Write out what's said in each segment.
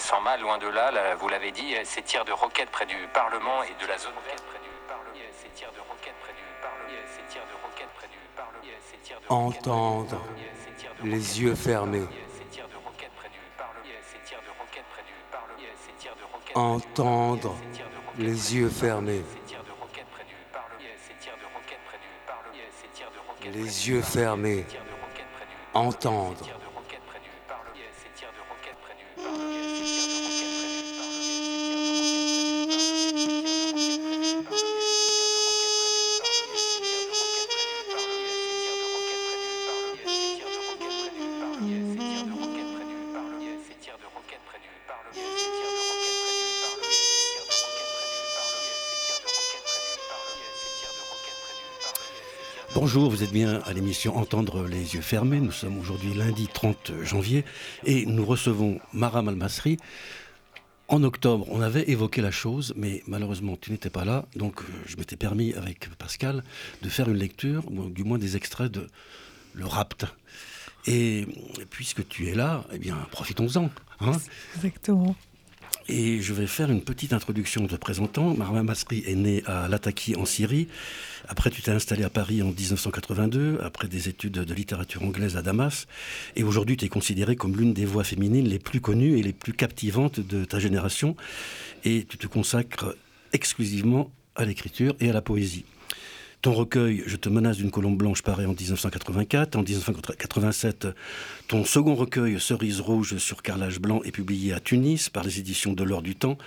sans mal, loin de là, vous l'avez dit, ces tirs de roquettes près du Parlement et de la zone Entendre, les yeux fermés. Entendre, les yeux fermés. Les yeux fermés. Entendre. Vous êtes bien à l'émission Entendre les yeux fermés. Nous sommes aujourd'hui lundi 30 janvier et nous recevons Mara Malmasri. En octobre, on avait évoqué la chose, mais malheureusement, tu n'étais pas là. Donc, euh, je m'étais permis avec Pascal de faire une lecture, du moins des extraits de Le Rapt. Et puisque tu es là, eh bien, profitons-en. Hein Exactement. Et je vais faire une petite introduction de présentant. Marwa Masri est né à Lataki en Syrie. Après, tu t'es installé à Paris en 1982, après des études de littérature anglaise à Damas. Et aujourd'hui, tu es considérée comme l'une des voix féminines les plus connues et les plus captivantes de ta génération. Et tu te consacres exclusivement à l'écriture et à la poésie. Ton recueil, Je te menace d'une colombe blanche, paraît en 1984. En 1987, ton second recueil, Cerise rouge sur carrelage blanc, est publié à Tunis par les éditions de l'Or du Temps.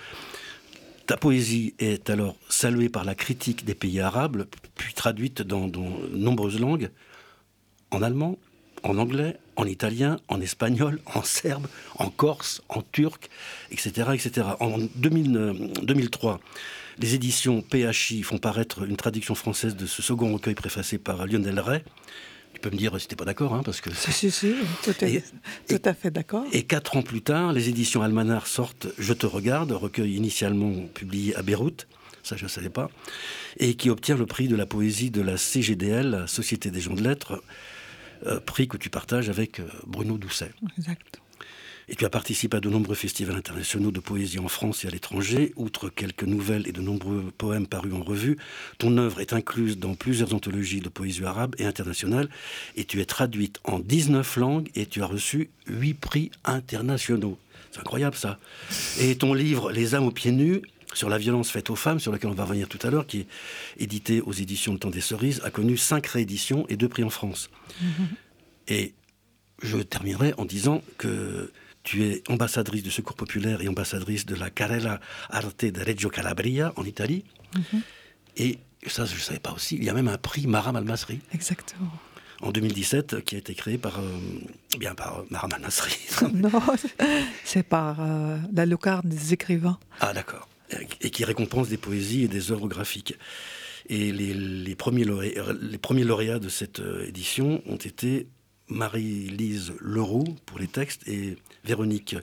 Ta poésie est alors saluée par la critique des pays arabes, puis traduite dans, de nombreuses langues, en allemand, en anglais, en italien, en espagnol, en serbe, en corse, en turc, etc. etc. En 2003, les éditions PHI font paraître une traduction française de ce second recueil préfacé par Lionel Ray. Tu peux me dire si tu n'es pas d'accord, hein, parce que... Si, si, si, tout, à fait d'accord. Et quatre ans plus tard, les éditions Almanar sortent Je te regarde, recueil initialement publié à Beyrouth, ça je ne savais pas, et qui obtient le prix de la poésie de la CGDL, la Société des gens de lettres, euh, prix que tu partages avec euh, Bruno Doucet. Exact. Et tu as participé à de nombreux festivals internationaux de poésie en France et à l'étranger. Outre quelques nouvelles et de nombreux poèmes parus en revue, ton œuvre est incluse dans plusieurs anthologies de poésie arabe et internationale. Et tu es traduite en 19 langues et tu as reçu 8 prix internationaux. C'est incroyable ça. Et ton livre Les âmes aux pieds nus sur la violence faite aux femmes, sur lequel on va revenir tout à l'heure, qui est édité aux éditions Le Temps des Cerises, a connu cinq rééditions et deux prix en France. Mm-hmm. Et je terminerai en disant que tu es ambassadrice du Secours populaire et ambassadrice de la Carrera Arte de Reggio Calabria en Italie. Mhm. Et ça, je ne savais pas aussi, il y a même un prix Maram Al-Masri. Exactement. En 2017, qui a été créé par, euh, bien, par euh, Maram Al-Masri. non, c'est par euh, la lucarne des écrivains. Ah, d'accord. Et qui récompense des poésies et des œuvres graphiques. Et les, les, premiers, lauréats, les premiers lauréats de cette édition ont été Marie-Lise Leroux pour les textes et Véronique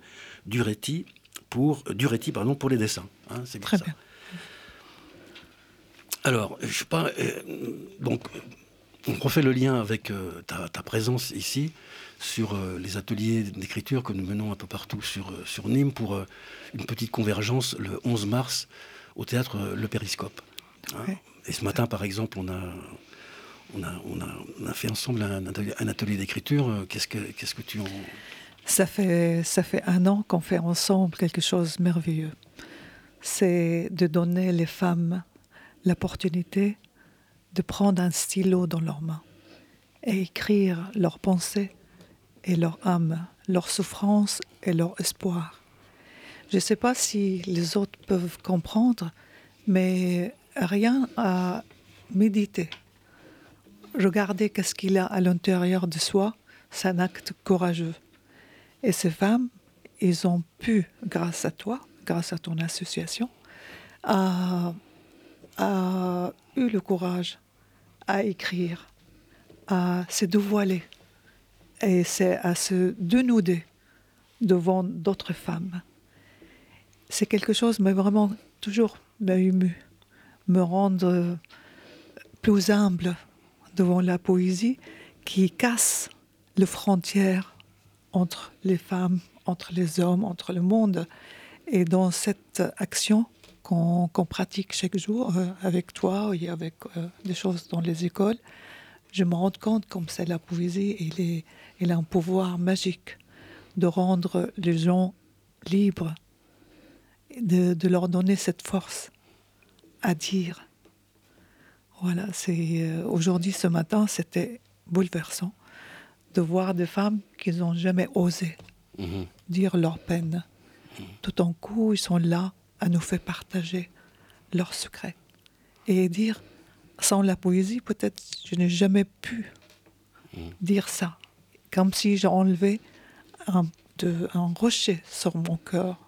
Duretti pour, Duretti, pardon, pour les dessins. Hein, c'est Très bien. Alors, je sais pas. Euh, donc, on refait le lien avec euh, ta, présence ici sur euh, les ateliers d'écriture que nous menons un peu partout sur, sur Nîmes pour une petite convergence le 11 mars au théâtre Le Périscope. Hein. Et ce matin, par exemple, on a on a, fait ensemble un, atelier d'écriture. Euh, qu'est-ce que, tu en... Ça fait, ça fait un an qu'on fait ensemble quelque chose de merveilleux. C'est de donner les femmes l'opportunité de prendre un stylo dans leurs mains et écrire leurs pensées et leur âme, leur souffrance et leur espoir. Je ne sais pas si les autres peuvent comprendre, mais rien à méditer regarder qu'est-ce qu'il a à l'intérieur de soi, c'est un acte courageux. Et ces femmes, ils ont pu, grâce à toi, grâce à ton association, a, eu le courage à écrire, à se dévoiler et c'est à se dénuder devant d'autres femmes. C'est quelque chose, mais vraiment toujours m'a ému, me rendre plus humble devant la poésie qui casse les frontières entre les femmes, entre les hommes, entre le monde. Et dans cette action qu'on pratique chaque jour euh, avec toi et avec euh, des choses dans les écoles, je me rends compte comme c'est la poésie, il, est, a un pouvoir magique de rendre les gens libres, de leur donner cette force à dire. Voilà, c'est euh, aujourd'hui, ce matin, c'était bouleversant de voir des femmes qui n'ont jamais osé mhm. dire leur peine. Tout en coup, ils sont là à nous faire partager leurs secrets et dire, sans la poésie, peut-être je n'ai jamais pu mhm. dire ça, comme si j'ai enlevé un, un rocher sur mon cœur,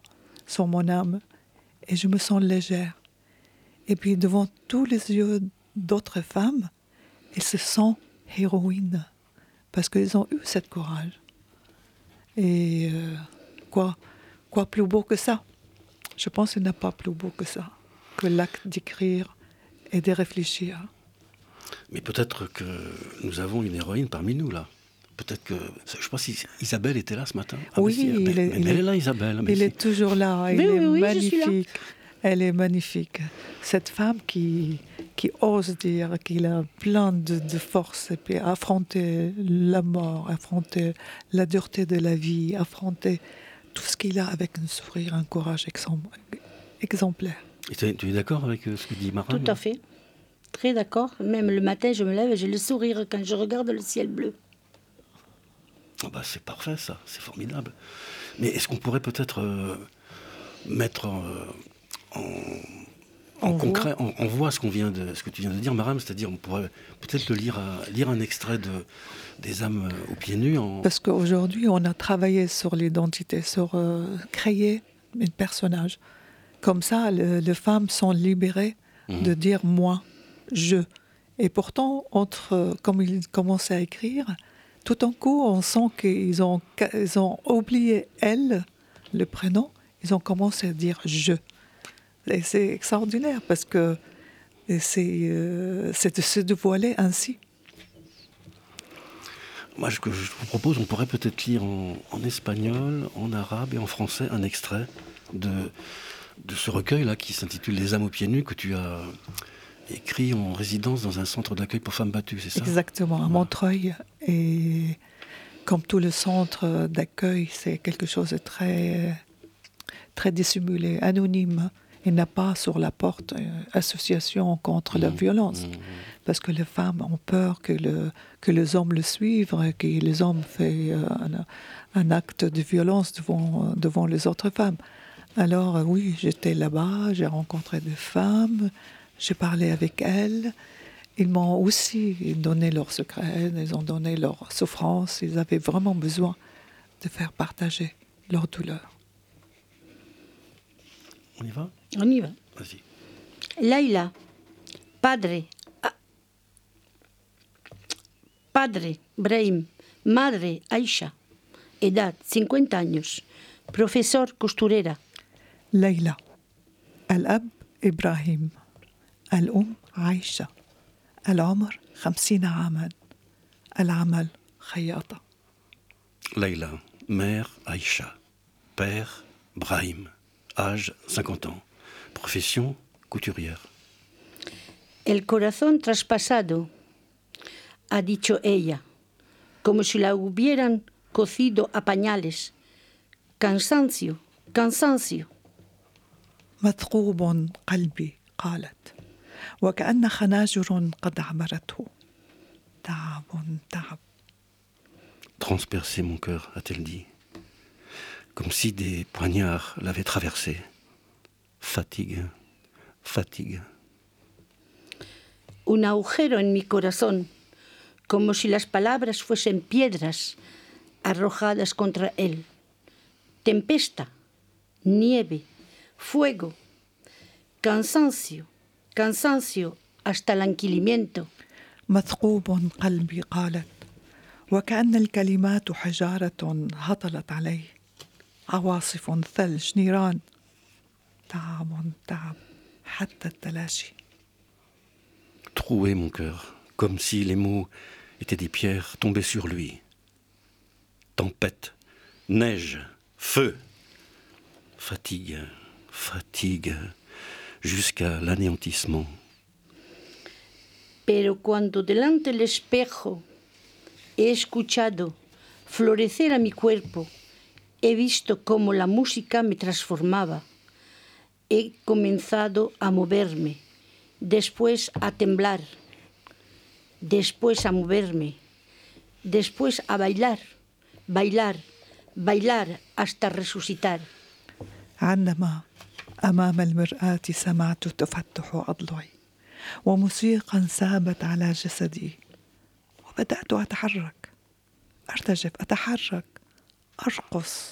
sur mon âme, et je me sens légère. Et puis devant tous les yeux d'autres femmes, elles se sentent héroïnes parce qu'ils ont eu cette courage. Et euh, quoi, quoi plus beau que ça? Je pense qu'il n'y a pas plus beau que ça, que l'acte d'écrire et de réfléchir. Mais peut-être que nous avons une héroïne parmi nous, là. Peut-être que. Je pense qu'Isabelle était là ce matin. Ah, oui, il est, elle est là, Isabelle. il est toujours là. Il est magnifique. Elle est magnifique. Cette femme qui, qui ose dire qu'il a plein de, force et puis affronter la mort, affronter la dureté de la vie, affronter tout ce qu'il a avec un sourire, un courage exemplaire. Et tu es, d'accord avec euh, ce que dit Marin Tout à fait. Très d'accord. Même le matin, je me lève et j'ai le sourire quand je regarde le ciel bleu. Oh bah c'est parfait ça, c'est formidable. Mais est-ce qu'on pourrait peut-être euh, mettre euh, en, concret, on, voit ce qu'on vient de, ce que tu viens de dire, Maram, c'est-à-dire on pourrait peut-être le lire, lire un extrait de des âmes aux pieds nus. Parce qu'aujourd'hui, on a travaillé sur l'identité, sur euh, créer un personnage. Comme ça, les femmes sont libérées de mhm. dire moi, je. Et pourtant, entre, comme ils commencent à écrire, tout en coup, on sent qu'ils ont, ils ont oublié elle, le prénom, ils ont commencé à dire je. C'est extraordinaire parce que c'est euh, de se dévoiler ainsi. Moi, ce que je vous propose, on pourrait peut-être lire en, espagnol, en arabe et en français un extrait de, de ce recueil-là qui s'intitule Les âmes aux pieds nus que tu as écrit en résidence dans un centre d'accueil pour femmes battues, c'est ça? Exactement, à Montreuil. Et comme tout le centre d'accueil, c'est quelque chose de très, très dissimulé, anonyme. Il n'a pas sur la porte euh, association contre la mmh. violence. Mmh. Parce que les femmes ont peur que, le, que les hommes le suivent, que les hommes font euh, un, acte de violence devant, devant les autres femmes. Alors euh, oui, j'étais là-bas, j'ai rencontré des femmes, j'ai parlé avec elles. Ils m'ont aussi donné leurs secrets, ils ont donné leurs souffrances. Ils avaient vraiment besoin de faire partager leur douleur. On y va? On y va. Vas-y. Laila, padre. Padre, Brahim. Madre, Aisha. Edad, 50 años. Profesor, costurera. Laila. Al-Ab, Ibrahim. الأم عايشة العمر خمسين عاما العمل خياطة Leila, mère Aïcha, père Brahim, âge 50 ans, profession couturière. El corazón traspasado, ha dicho ella, como si la hubieran cocido a pañales. Cansancio, cansancio. مثقوب قلبي قالت وكأن خناجر قد عبرته تعب تعب Transpercer mon cœur, a-t-elle dit, comme si des poignards l'avaient traversé. Fatigue, fatigue. Un agujero en mi corazón, como si las palabras fuesen piedras arrojadas contra él. Tempesta, nieve, fuego, cansancio, cansancio hasta الانكليمينتو مثقوب قلبي قالت وكأن الكلمات حجارة هطلت عليه عواصف ثلج نيران تعب تعب حتى التلاشي Trouer mon cœur, comme si les mots étaient des pierres tombées sur lui. Tempête, neige, feu, fatigue, fatigue, jusqu'à l'anéantissement. Pero cuando delante del espejo he escuchado florecer a mi cuerpo, he visto cómo la música me transformaba. He comenzado a moverme, después a temblar, después a moverme, después a bailar, bailar, bailar hasta resucitar. عندما أمام المرآة سمعت تفتح أضلعي وموسيقى سابت على جسدي وبدأت أتحرك أرتجف أتحرك أرقص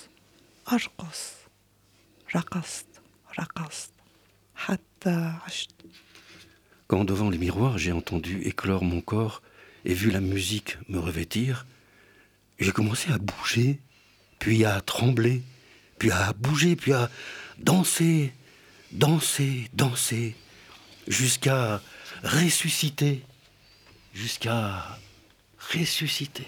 أرقص رقصت Quand devant les miroirs j'ai entendu éclore mon corps et vu la musique me revêtir, j'ai commencé à bouger, puis à trembler, puis à bouger, puis à danser, danser, danser, jusqu'à ressusciter, jusqu'à ressusciter.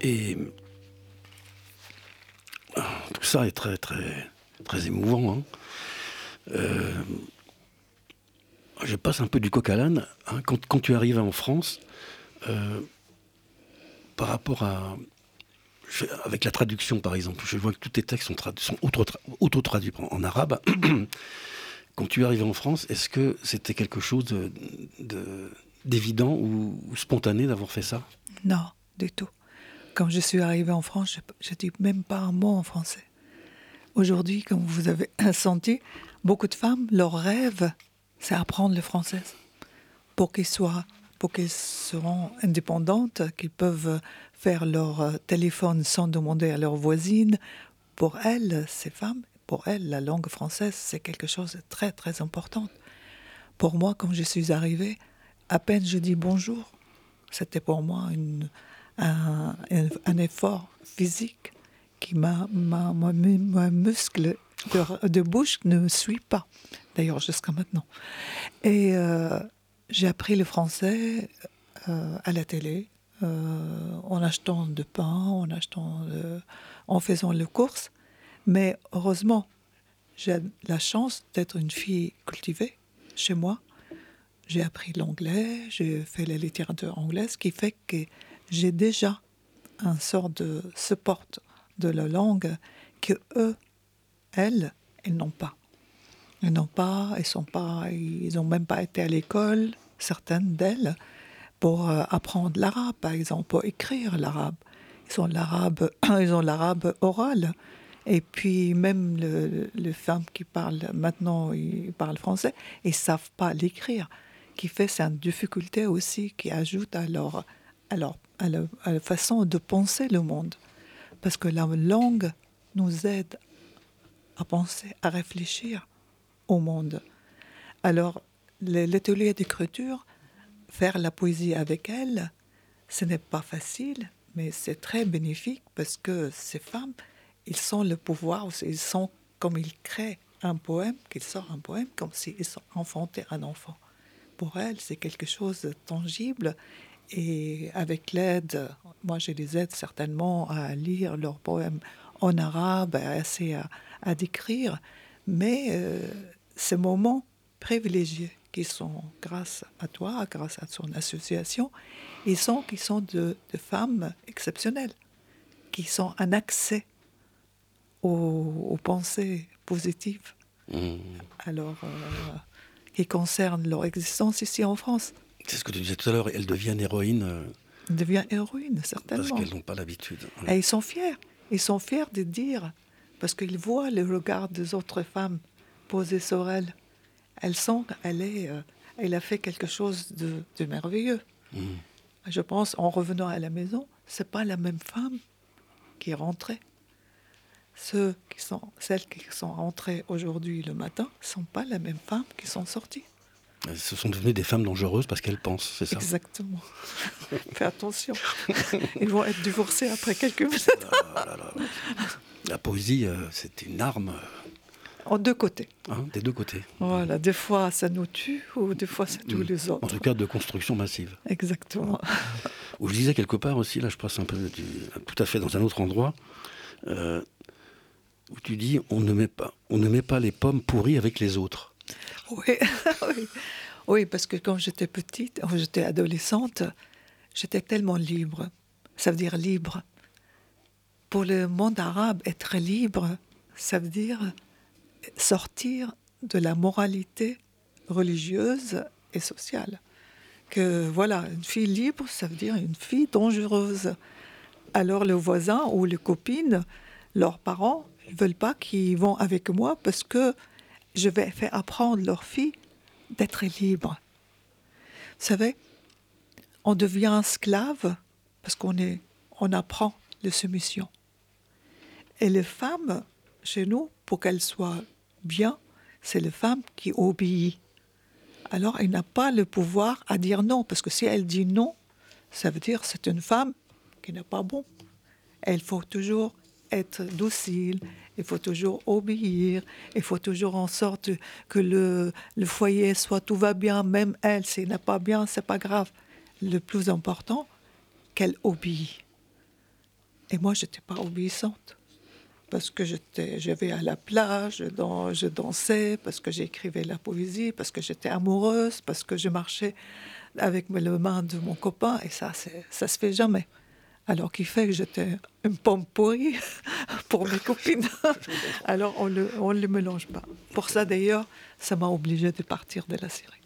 Et tout ça est très, très, très émouvant. Hein. Euh, je passe un peu du coq à l'âne. Hein. Quand, tu arrives en France, euh, par rapport à. Avec la traduction, par exemple, je vois que tous tes textes sont, sont auto-traduits en arabe. quand tu arrives en France, est-ce que c'était quelque chose d'évident de, de, ou, ou spontané d'avoir fait ça? Non, du tout. Quand je suis arrivée en France, je ne dis même pas un mot en français. Aujourd'hui, comme vous avez senti, beaucoup de femmes, leur rêve, c'est apprendre le français pour qu'ils soient pour qu'elles seront indépendantes, qu'ils peuvent faire leur euh, téléphone sans demander à leurs voisines. Pour elles, ces femmes, pour elles, la langue française, c'est quelque chose de très très important. Pour moi, quand je suis arrivée, à peine je dis bonjour, c'était pour moi une, un, un, effort physique qui m'a, mon muscle de, de, bouche ne suit pas, d'ailleurs jusqu'à maintenant. Et euh, j'ai appris le français euh, à la télé, euh, en achetant de pain, en achetant, en faisant les courses. Mais heureusement, j'ai la chance d'être une fille cultivée chez moi. J'ai appris l'anglais, j'ai fait la littérature anglaise, ce qui fait que j'ai déjà un sort de support de la langue que eux, elles, elles n'ont pas. Elles n'ont pas, elles sont pas, ils n'ont même pas été à l'école, certaines d'elles, pour euh, apprendre l'arabe, par exemple, pour écrire l'arabe. Ils ont l'arabe, ils ont l'arabe oral. Et puis même les femmes qui parlent maintenant, ils parlent français, ils savent pas l'écrire, qui fait c'est une difficulté aussi qui ajoute à leur, à leur à la, façon de penser le monde. Parce que la langue nous aide à penser, à réfléchir au monde. Alors, l'atelier d'écriture, faire la poésie avec elle, ce n'est pas facile, mais c'est très bénéfique parce que ces femmes, ils sont le pouvoir, ils sont comme ils créent un poème, qu'ils sortent un poème, comme s'ils sont enfantés un enfant. Pour elles, c'est quelque chose de tangible et avec l'aide, moi je les aide certainement à lire leurs poèmes en arabe, assez à, à décrire, mais euh, ces moments privilégiés qui sont grâce à toi, grâce à ton association, ils sont qui sont de, femmes exceptionnelles, qui sont un accès aux, pensées positives. Mmh. Alors, euh, qui concernent leur existence ici en France. C'est ce que tu disais tout à l'heure, elles deviennent héroïnes. Euh, elles deviennent héroïnes, certainement. Parce qu'elles n'ont pas l'habitude. Et ils sont fiers. Ils sont fiers de dire, parce qu'ils voient le regard des autres femmes posées sur elles. Elles sont qu'elle est, euh, elle a fait quelque chose de, merveilleux. Mm. Je pense, en revenant à la maison, c'est pas la même femme qui est rentrée. Ceux qui sont, celles qui sont rentrées aujourd'hui le matin, ne sont pas la même femme qui sont sorties. Ce sont devenues des femmes dangereuses parce qu'elles pensent, c'est ça Exactement. Fais attention. Ils vont être divorcés après quelques minutes. Ah La poésie, euh, c'est une arme. En deux côtés. Hein, des deux côtés. Voilà, des fois ça nous tue ou des fois ça tue mm. les autres. En tout cas, de construction massive. Exactement. Où je disais quelque part aussi, là je passe un peu tout à fait dans un autre endroit, euh, où tu dis on ne, met pas, on ne met pas les pommes pourries avec les autres. Oui, oui. parce que quand j'étais petite, quand j'étais adolescente, j'étais tellement libre. Ça veut dire libre. Pour le monde arabe, être libre, ça veut dire sortir de la moralité religieuse et sociale. Que voilà, une fille libre, ça veut dire une fille dangereuse. Alors le voisin ou les copines, leurs parents, ne veulent pas qu'ils vont avec moi parce que je vais faire apprendre leur fille d'être libre. Vous savez, on devient esclave parce qu'on est, on apprend les soumission. Et les femmes, chez nous, pour qu'elles soient bien, c'est les femmes qui obéissent. Alors, elle n'a pas le pouvoir à dire non, parce que si elle dit non, ça veut dire c'est une femme qui n'est pas bon. Elle faut toujours être docile, il faut toujours obéir, il faut toujours en sorte que le, le foyer soit tout va bien, même elle, s'il n'est pas bien, c'est pas grave. Le plus important, qu'elle obéit. Et moi, je n'étais pas obéissante. Parce que je vais à la plage, je dansais, parce que j'écrivais la poésie, parce que j'étais amoureuse, parce que je marchais avec les mains de mon copain, et ça, ça se fait jamais alors qu'il fait que j'étais une pomme pourrie pour mes copines. alors on ne on le mélange pas. Pour ça d'ailleurs, ça m'a obligé de partir de la Syrie.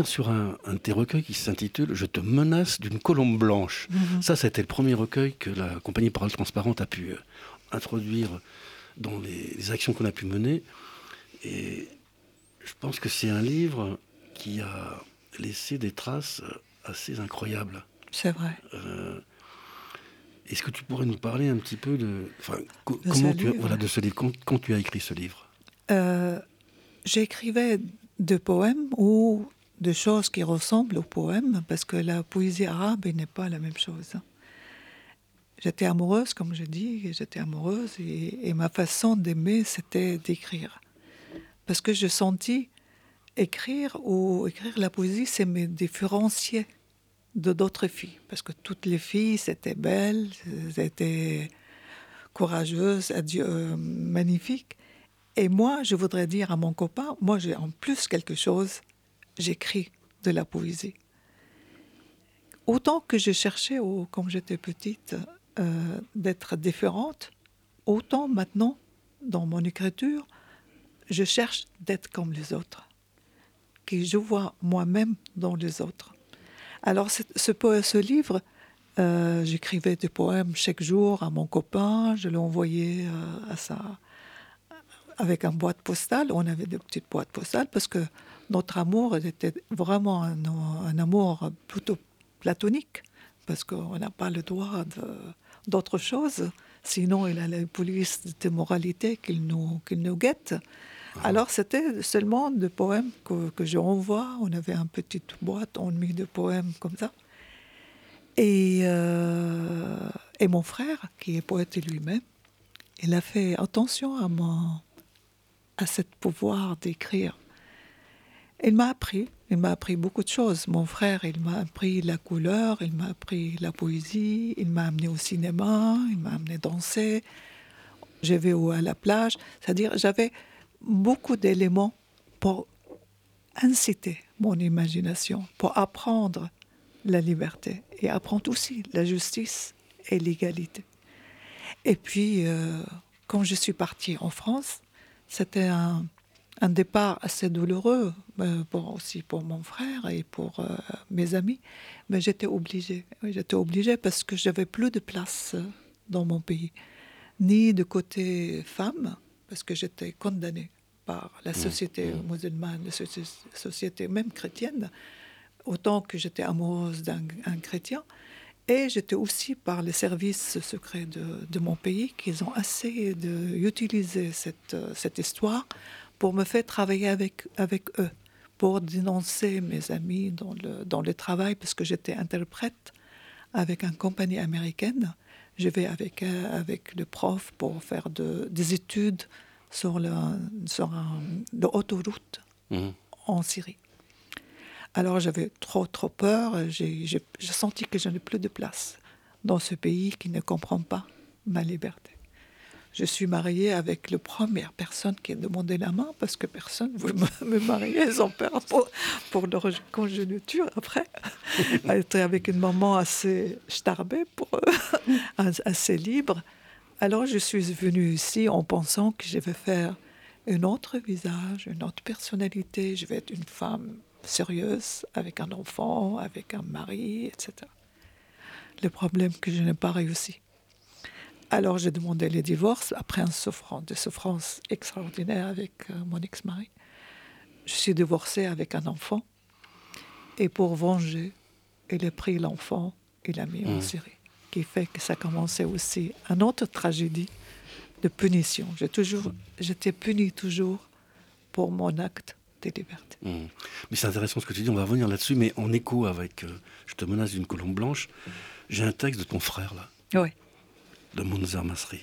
Revenir sur un, un, de tes recueils qui s'intitule Je te menace d'une colombe blanche. Mhm. Ça, c'était le premier recueil que la compagnie Parole Transparente a pu euh, introduire dans les, les actions qu'on a pu mener. Et je pense que c'est un livre qui a laissé des traces euh, assez incroyables. C'est vrai. Euh, Est-ce que tu pourrais nous parler un petit peu de, enfin, co- De comment tu livre voilà, de ce livre, quand, quand tu as écrit ce livre? Euh, J'écrivais des poèmes ou des choses qui ressemblent aux poèmes, parce que la poésie arabe n'est pas la même chose. J'étais amoureuse, comme je dis, j'étais amoureuse, et, et ma façon d'aimer, c'était d'écrire. Parce que je sentis écrire ou écrire la poésie, c'est me différencier de d'autres filles. Parce que toutes les filles, c'était belles, c'était courageuses, adieu, euh, magnifiques. Et moi, je voudrais dire à mon copain, moi j'ai en plus quelque chose, j'écris de la poésie. Autant que je cherchais, au, quand j'étais petite, euh, d'être différente, autant maintenant, dans mon écriture, je cherche d'être comme les autres, que je vois moi-même dans les autres. Alors ce, livre, euh, j'écrivais des poèmes chaque jour à mon copain, je l'envoyais euh, à avec un boîte postale. On avait des petites boîtes postales parce que notre amour était vraiment un, un amour plutôt platonique parce qu'on n'a pas le droit d'autre chose. Sinon, il a la police de moralité qu'il nous, qu'il nous guette. Ah. Alors, c'était seulement des poèmes que, que je renvoie. On avait une petite boîte, on mit des poèmes comme ça. Et, euh, et mon frère, qui est poète lui-même, il a fait attention à mon, à ce pouvoir d'écrire. Il m'a appris, il m'a appris beaucoup de choses. Mon frère, il m'a appris la couleur, il m'a appris la poésie, il m'a amené au cinéma, il m'a amené danser. Je vais à la plage. C'est-à-dire, j'avais beaucoup d'éléments pour inciter mon imagination, pour apprendre la liberté et apprendre aussi la justice et l'égalité. Et puis, euh, quand je suis partie en France, c'était un, un, départ assez douloureux, euh, pour, aussi pour mon frère et pour euh, mes amis, mais j'étais obligée. J'étais obligée parce que j'avais plus de place dans mon pays, ni de côté femme, parce que j'étais condamnée par la société mmh. musulmane, la société même chrétienne, autant que j'étais amoureuse d'un chrétien. Et j'étais aussi par les services secrets de, de mon pays qui ont essayé d'utiliser cette, cette histoire pour me faire travailler avec, avec eux, pour dénoncer mes amis dans le, dans le travail, parce que j'étais interprète avec une compagnie américaine. Je vais avec, avec le prof pour faire de, des études sur, le, sur l'autoroute mmh. en Syrie. Alors j'avais trop, trop peur. J'ai senti que je n'ai plus de place dans ce pays qui ne comprend pas ma liberté. Je suis mariée avec la première personne qui a demandé la main parce que personne ne veut me marier. Ont peur pour, pour leur congéniture après. Être avec une maman assez starbée pour eux, assez libre. Alors je suis venue ici en pensant que je vais faire un autre visage, une autre personnalité. Je vais être une femme sérieuse, avec un enfant, avec un mari, etc. Le problème que je n'ai pas réussi. Alors j'ai demandé le divorce après un souffrance, de souffrance extraordinaire avec euh, mon ex-mari. Je suis divorcée avec un enfant. Et pour venger, il a pris l'enfant et l'a mis en Mmh. Syrie. Qui fait que ça commençait aussi une autre tragédie de punition. J'ai toujours, j'étais punie toujours pour mon acte de liberté. Mmh. Mais c'est intéressant ce que tu dis, on va revenir là-dessus, mais en écho avec euh, Je te menace d'une colombe blanche, j'ai un texte de ton frère, là, Oui, de Masri,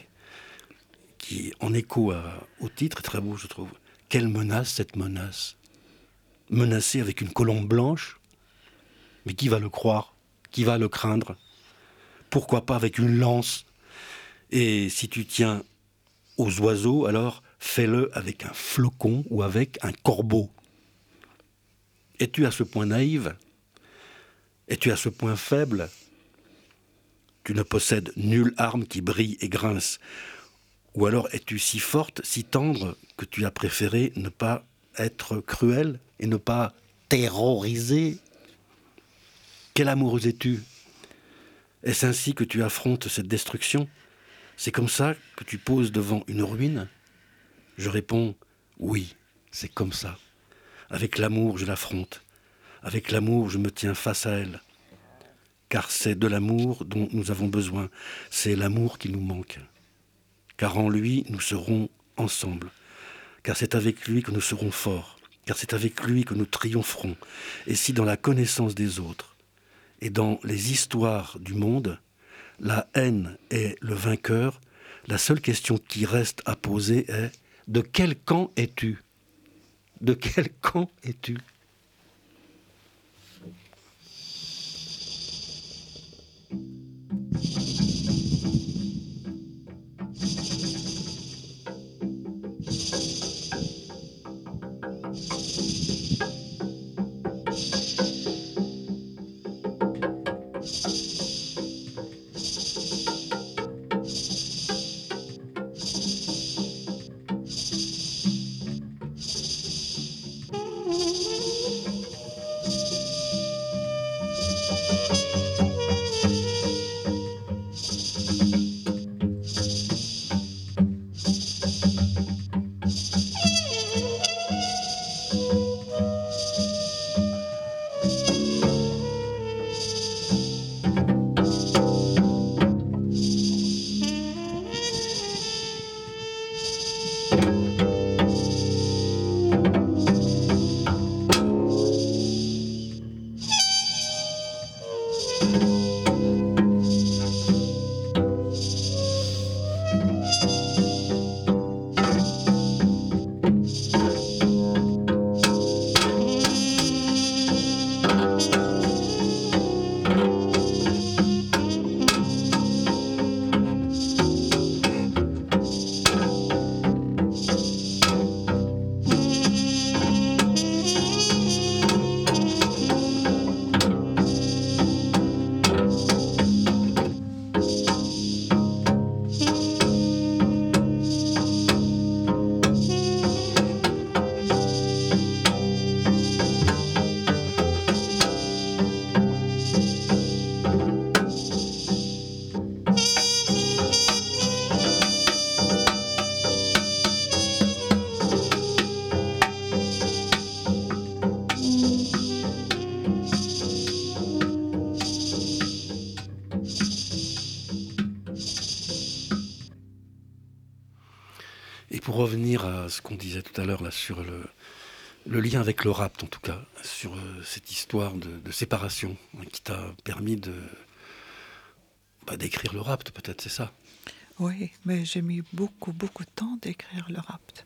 qui, en écho au titre, est très beau, je trouve. Quelle menace, cette menace. Menacée avec une colombe blanche. Mais qui va le croire? Qui va le craindre? Pourquoi pas avec une lance? Et si tu tiens aux oiseaux, alors fais-le avec un flocon ou avec un corbeau. Es-tu à ce point naïve? Es-tu à ce point faible? Tu ne possèdes nulle arme qui brille et grince. Ou alors es-tu si forte, si tendre, que tu as préféré ne pas être cruelle et ne pas terroriser? Quelle amoureuse es-tu Est-ce ainsi que tu affrontes cette destruction? C'est comme ça que tu poses devant une ruine? Je réponds oui, c'est comme ça. Avec l'amour, je l'affronte. Avec l'amour, je me tiens face à elle. Car c'est de l'amour dont nous avons besoin. C'est l'amour qui nous manque. Car en lui, nous serons ensemble. Car c'est avec lui que nous serons forts. Car c'est avec lui que nous triompherons. Et si dans la connaissance des autres et dans les histoires du monde, la haine est le vainqueur, la seule question qui reste à poser est de quel camp es-tu? De quel camp es-tu? Revenir à ce qu'on disait tout à l'heure là sur le, lien avec le rapt, en tout cas, sur euh, cette histoire de, séparation hein, qui t'a permis de bah, d'écrire le rapt, peut-être, c'est ça? Oui, mais j'ai mis beaucoup, beaucoup de temps d'écrire le rapt.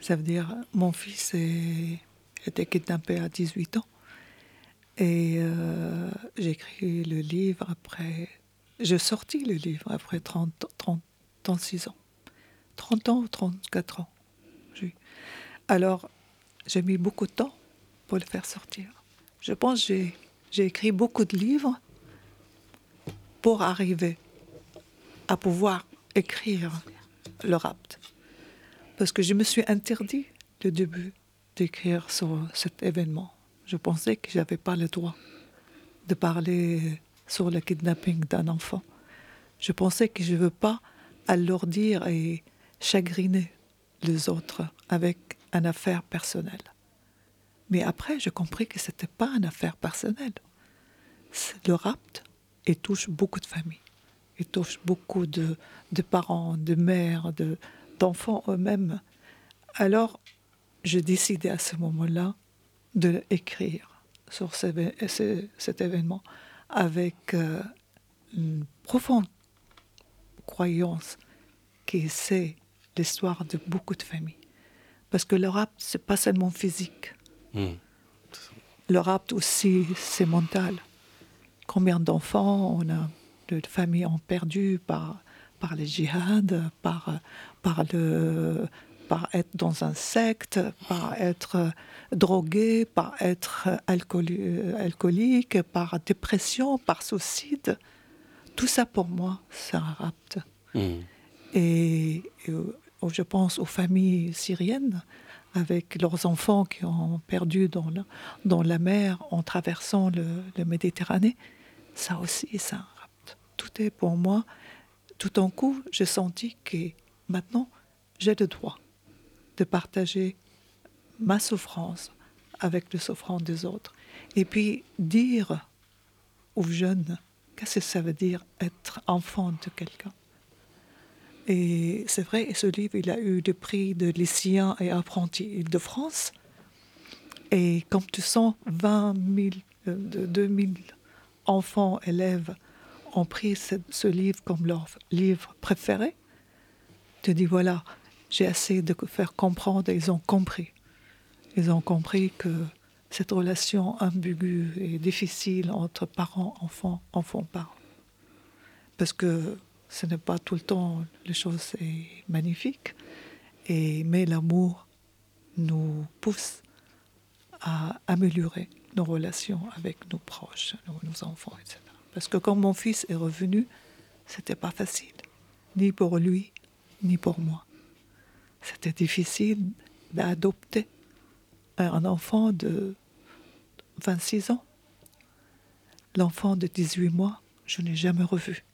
Ça veut dire, mon fils est, était kidnappé à 18 ans. Et euh, j'ai écrit le livre après. J'ai sorti le livre après 30, 30, 36 ans. 30 ans ou 34 ans. Alors, j'ai mis beaucoup de temps pour le faire sortir. Je pense que j'ai- j'ai écrit beaucoup de livres pour arriver à pouvoir écrire le rapt. parce que je me suis interdit le début d'écrire sur cet événement. Je pensais que je n'avais pas le droit de parler sur le kidnapping d'un enfant. Je pensais que je ne veux pas alourdir et chagriner les autres avec une affaire personnelle. Mais après, j'ai compris que ce n'était pas une affaire personnelle. Le rapt, il touche beaucoup de familles. Il touche beaucoup de, de parents, de mères, de, d'enfants eux-mêmes. Alors, j'ai décidé à ce moment-là de écrire sur cet événement avec euh, une profonde croyance que c'est l'histoire de beaucoup de familles. Parce que le rap, c'est pas seulement physique. Hmm. Le rap aussi, c'est mental. Combien d'enfants on a, de familles ont perdu par, par les djihad, par, par, le, par être dans un secte, par être drogué, par être alcoolique, par dépression, par suicide. Tout ça pour moi, c'est un rapt. Hmm. Et, je pense aux familles syriennes avec leurs enfants qui ont perdu dans la, mer en traversant le, Méditerranée. Ça aussi, rapt. Tout est pour moi. Tout en coup, j'ai senti que maintenant, j'ai le droit de partager ma souffrance avec le souffrance des autres. Et puis dire aux jeunes qu'est-ce que ça veut dire être enfant de quelqu'un? Et c'est vrai, ce livre, il a eu le prix de lycéens et apprentis de France. Et comme tu sens, 20 000, de 2000 enfants, élèves ont pris ce, livre comme leur livre préféré, tu dis voilà, j'ai essayé de faire comprendre et ils ont compris. Ils ont compris que cette relation ambiguë et difficile entre parents, enfants, enfants, parents. Parce que ce n'est pas tout le temps les choses magnifiques, mais l'amour nous pousse à améliorer nos relations avec nos proches, nos, enfants, etc. Parce que quand mon fils est revenu, c'était pas facile, ni pour lui, ni pour moi. C'était difficile d'adopter un enfant de 26 ans. L'enfant de 18 mois, je n'ai jamais revu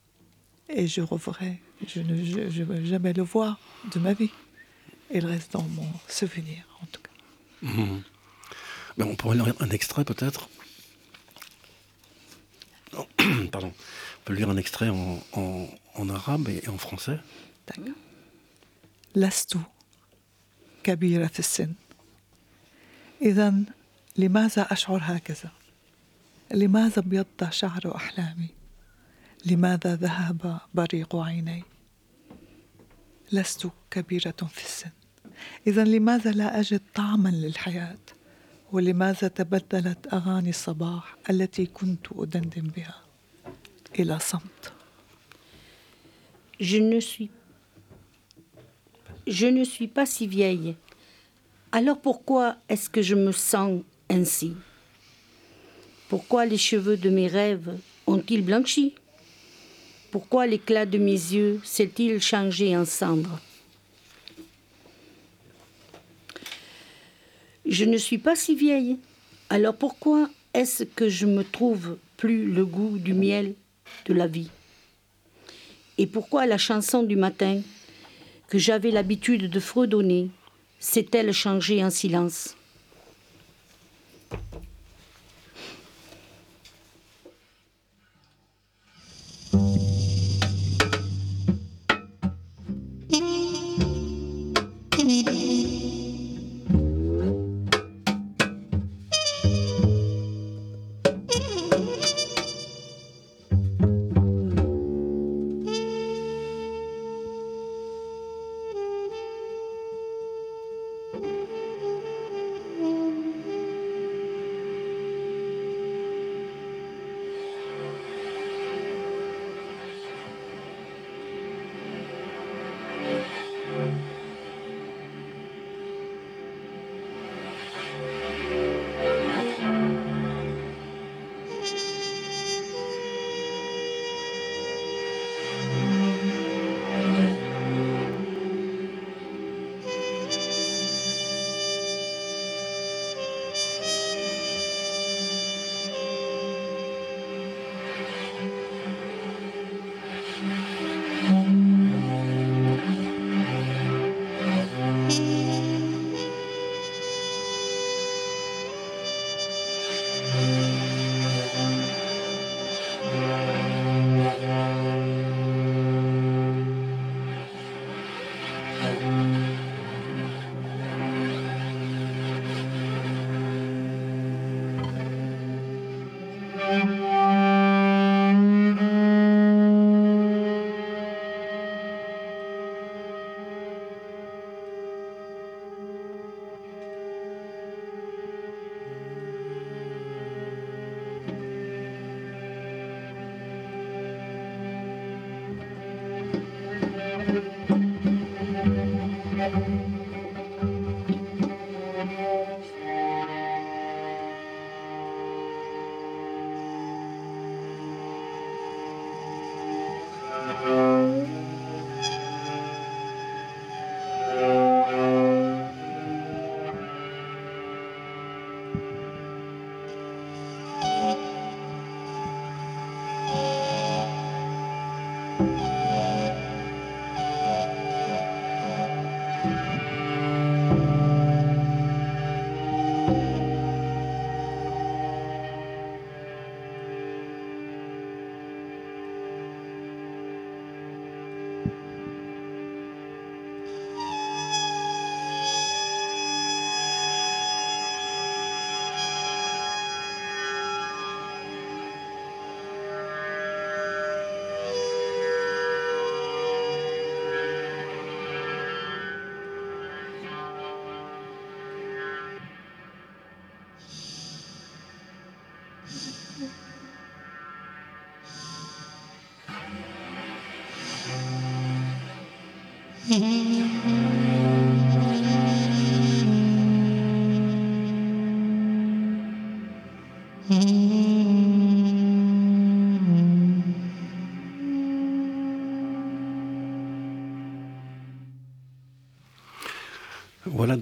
et je reverrai, je ne je, vais jamais le voir de ma vie. Il reste dans mon souvenir, en tout cas. Mhm. Ben, on pourrait lire un extrait peut-être Pardon. On peut lire un extrait en, en, en arabe et en français. D'accord. لست كبيرة في السن إذا لماذا أشعر هكذا؟ لماذا ابيض شعر أحلامي؟ لماذا ذهب بريق عيني لست كبيره في السن اذا لماذا لا اجد طعما للحياه ولماذا تبدلت اغاني الصباح التي كنت ادندن بها إلى صمت Je ne suis je ne suis pas si vieille. Alors pourquoi est-ce que je me sens ainsi Pourquoi les cheveux de mes rêves ont-ils blanchi Pourquoi l'éclat de mes yeux s'est-il changé en cendre Je ne suis pas si vieille. Alors pourquoi est-ce que je me trouve plus le goût du miel de la vie Et pourquoi la chanson du matin que j'avais l'habitude de fredonner s'est-elle changée en silence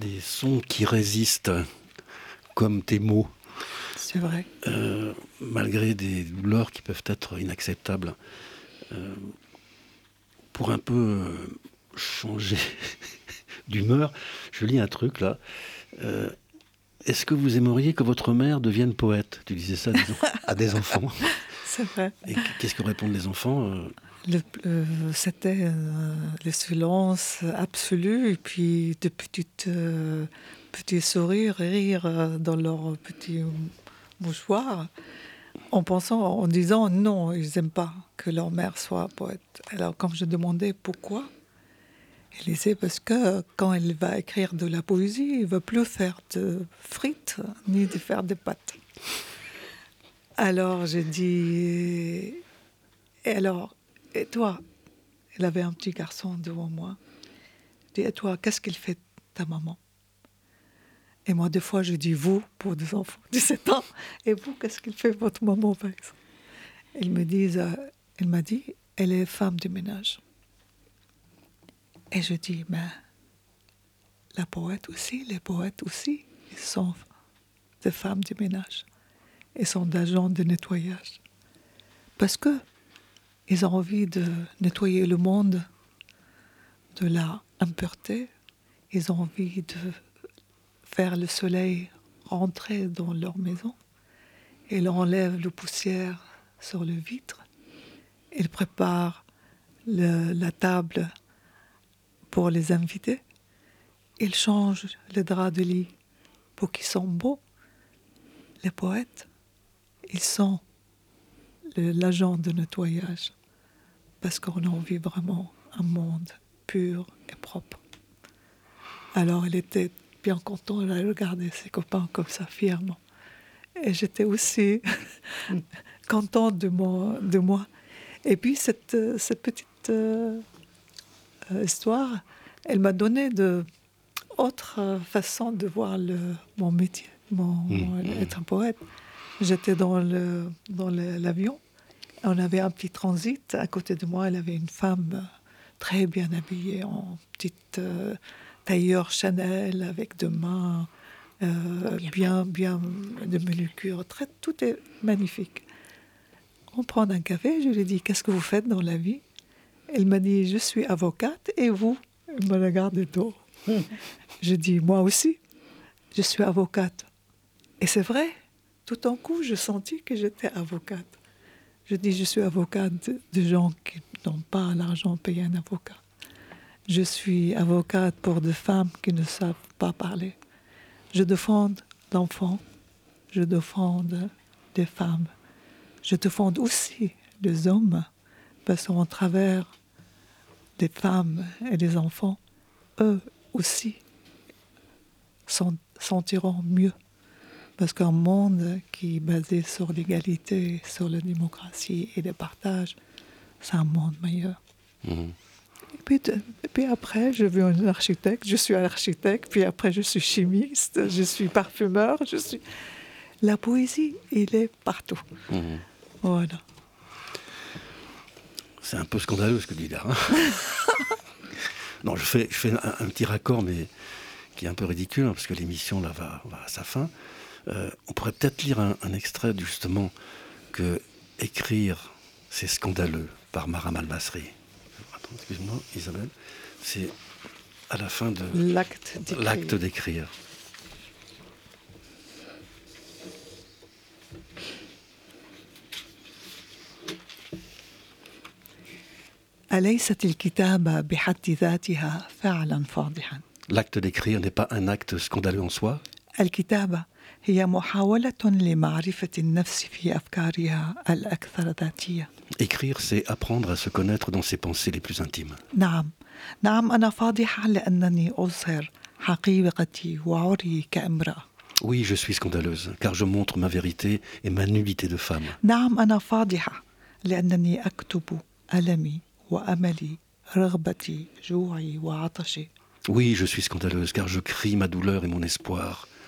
des sons qui résistent comme tes mots. C'est vrai. Euh, malgré des douleurs qui peuvent être inacceptables. Euh, pour un peu euh, changer d'humeur, je lis un truc là. Euh, Est-ce que vous aimeriez que votre mère devienne poète? Tu disais ça à des enfants. C'est vrai. Et qu'est-ce que répondent les enfants euh, euh, C'était euh, le silence absolu et puis de petites, euh, petits sourires, rires dans leurs petits mouchoirs en pensant, en disant non, ils n'aiment pas que leur mère soit poète. Alors quand je demandais pourquoi, elle disait parce que quand elle va écrire de la poésie, elle ne va plus faire de frites ni de faire des pâtes. Alors j'ai dit, et alors, et toi? Elle avait un petit garçon devant moi. Je dis, et toi, qu'est-ce qu'il fait ta maman? Et moi, des fois, je dis vous pour des enfants de 17 ans. Et vous, qu'est-ce qu'il fait votre maman, par me disent, euh, elle m'a dit, elle est femme de ménage. Et je dis, mais la poète aussi, les poètes aussi, ils sont des femmes de ménage. Ils sont d'agents de nettoyage. Parce que ils ont envie de nettoyer le monde de la impureté. Ils ont envie de faire le soleil rentrer dans leur maison. Ils enlèvent la poussière sur le vitre. Ils préparent le- la table pour les invités. Ils changent les draps de lit pour qu'ils soient beaux. Les poètes, ils sont l'agent de nettoyage parce qu'on a envie vraiment un monde pur et propre. Alors il était bien content de regarder ses copains comme ça fièrement. Et j'étais aussi contente de moi, de moi. Et puis cette, cette petite euh, euh, histoire, elle m'a donné de autre euh, façon de voir le, mon métier, mon, mon- être un poète. J'étais dans le dans l'avion. On avait un petit transit. À côté de moi, il y avait une femme très bien habillée en petite euh, tailleur Chanel avec deux mains euh, bien, bien de manucure. Très, tout est magnifique. On prend un café. Je lui dis Qu'est-ce que vous faites dans la vie? Elle m'a dit Je suis avocate et vous Elle me regarde de dos. Je dis Moi aussi, je suis avocate. Et c'est vrai, tout en coup, je sentis que j'étais avocate. Je dis Je suis avocate de, gens qui n'ont pas l'argent de payer un avocat. Je suis avocate pour des femmes qui ne savent pas parler. Je défends l'enfant, je défends des femmes, je défends aussi les hommes, parce qu'en travers des femmes et des enfants, eux aussi s'en- sentiront mieux. Parce qu'un monde qui est basé sur l'égalité, sur la démocratie et le partage, c'est un monde meilleur. Et puis, de- et puis après, je veux un architecte, je suis architecte, puis après, je suis chimiste, je suis parfumeur, je suis... La poésie, il est partout. Voilà. C'est un peu scandaleux ce que dit là. hein. non, je fais, je fais un, un petit raccord, mais qui est un peu ridicule, hein, parce que l'émission là va, va à sa fin. Euh, on pourrait peut-être lire un, un, extrait justement que écrire, c'est scandaleux par Maram Al-Masri. Excuse-moi, Isabelle. C'est à la fin de l'acte d'écrire. L'acte d'écrire n'est pas un acte scandaleux en soi. هي محاولة لمعرفة النفس في أفكارها الأكثر ذاتية Écrire, c'est apprendre à se connaître dans ses pensées les plus intimes. نعم نعم أنا فاضحة لأنني أظهر حقيقتي وعري كامرأة Oui, je suis scandaleuse, car je montre ma vérité et ma nullité de femme. نعم أنا فاضحة لأنني أكتب ألمي وأملي رغبتي جوعي وعطشي Oui, je suis scandaleuse, car je crie ma douleur et mon espoir,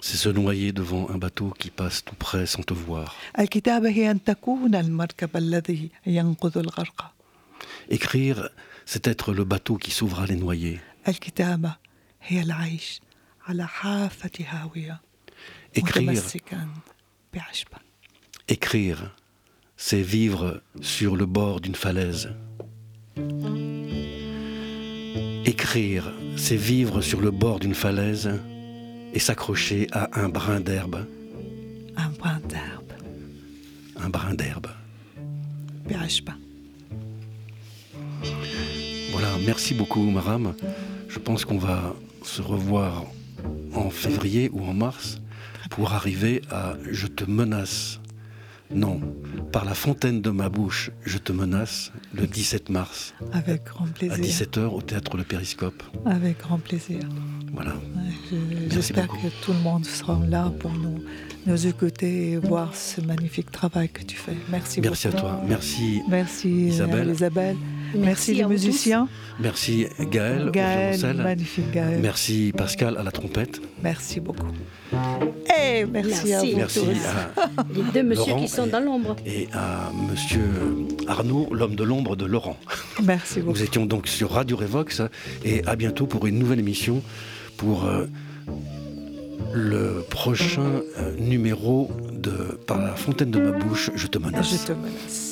C'est se noyer devant un bateau qui passe tout près sans te voir. Écrire, c'est être le bateau qui sauvera les noyés. Écrire, écrire c'est vivre sur le bord d'une falaise. Écrire, c'est vivre sur le bord d'une falaise et s'accrocher à un brin d'herbe. Un brin d'herbe. Un brin d'herbe. pas. Voilà, merci beaucoup Maram. Je pense qu'on va se revoir en février ou en mars pour arriver à Je te menace non, par la fontaine de ma bouche, je te menace le 17 mars avec grand à plaisir 17h au théâtre Le Périscope. avec grand plaisir Voilà. Je- J'espère que tout le monde sera là pour nous, nous écouter et voir ce magnifique travail que tu fais. Merci, Merci à beaucoup. toi. Merci, Merci. Isabelle. Merci, Merci les musiciens. merci Gaël, Gaël, magnifique Gaël. Merci Pascal à la trompette. Merci beaucoup. Et merci, à vous Merci tous. à, Les deux messieurs Laurent qui sont et- dans l'ombre. et à Monsieur Arnaud, l'homme de l'ombre de Laurent. Merci beaucoup. Nous étions donc sur Radio Revox et à bientôt pour une nouvelle émission pour euh, le prochain euh, numéro de Par la fontaine de ma bouche, je te menace. Je te menace.